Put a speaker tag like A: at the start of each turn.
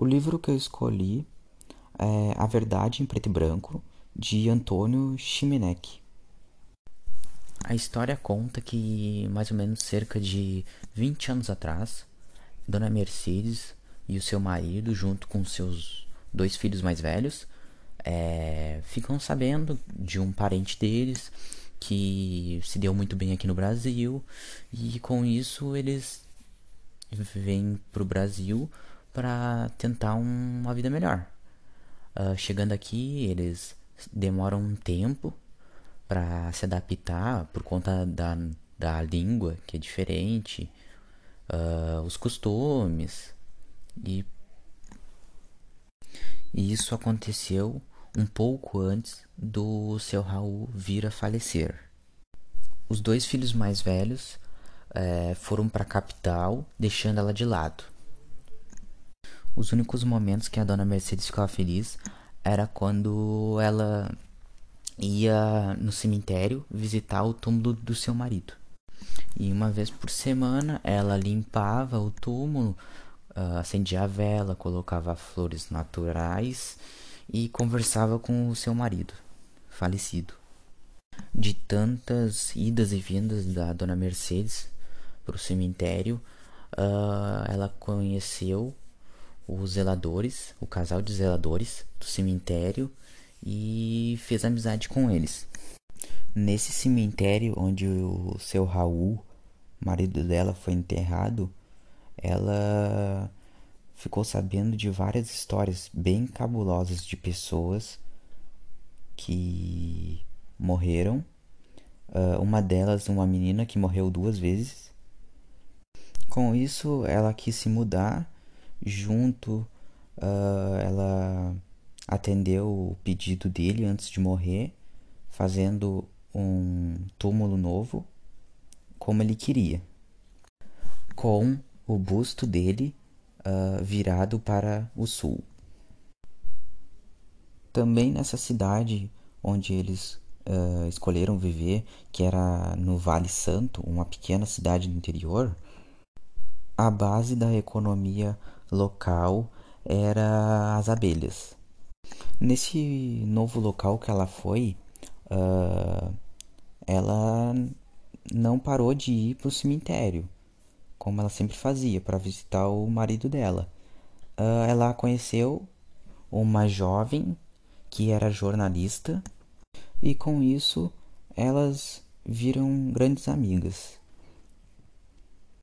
A: O livro que eu escolhi é A Verdade em Preto e Branco, de Antônio Chimenec. A história conta que, mais ou menos cerca de 20 anos atrás, Dona Mercedes e o seu marido, junto com seus dois filhos mais velhos, é, ficam sabendo de um parente deles que se deu muito bem aqui no Brasil e com isso eles vêm para o Brasil para tentar um, uma vida melhor. Uh, chegando aqui, eles demoram um tempo para se adaptar por conta da, da língua que é diferente, uh, os costumes e, e isso aconteceu um pouco antes do seu Raul vir a falecer. Os dois filhos mais velhos é, foram para a capital, deixando ela de lado. Os únicos momentos que a dona Mercedes ficava feliz era quando ela ia no cemitério visitar o túmulo do seu marido. E uma vez por semana ela limpava o túmulo, uh, acendia a vela, colocava flores naturais e conversava com o seu marido, falecido. De tantas idas e vindas da dona Mercedes para o cemitério, uh, ela conheceu os zeladores, o casal de zeladores do cemitério e fez amizade com eles. Nesse cemitério onde o seu Raul, marido dela, foi enterrado, ela ficou sabendo de várias histórias bem cabulosas de pessoas que morreram. Uh, uma delas, uma menina que morreu duas vezes. Com isso, ela quis se mudar. Junto, uh, ela atendeu o pedido dele antes de morrer, fazendo um túmulo novo, como ele queria, com o busto dele uh, virado para o sul. Também nessa cidade onde eles uh, escolheram viver, que era no Vale Santo, uma pequena cidade do interior, a base da economia local era as abelhas. Nesse novo local que ela foi, uh, ela não parou de ir para o cemitério como ela sempre fazia, para visitar o marido dela. Uh, ela conheceu uma jovem que era jornalista e com isso elas viram grandes amigas.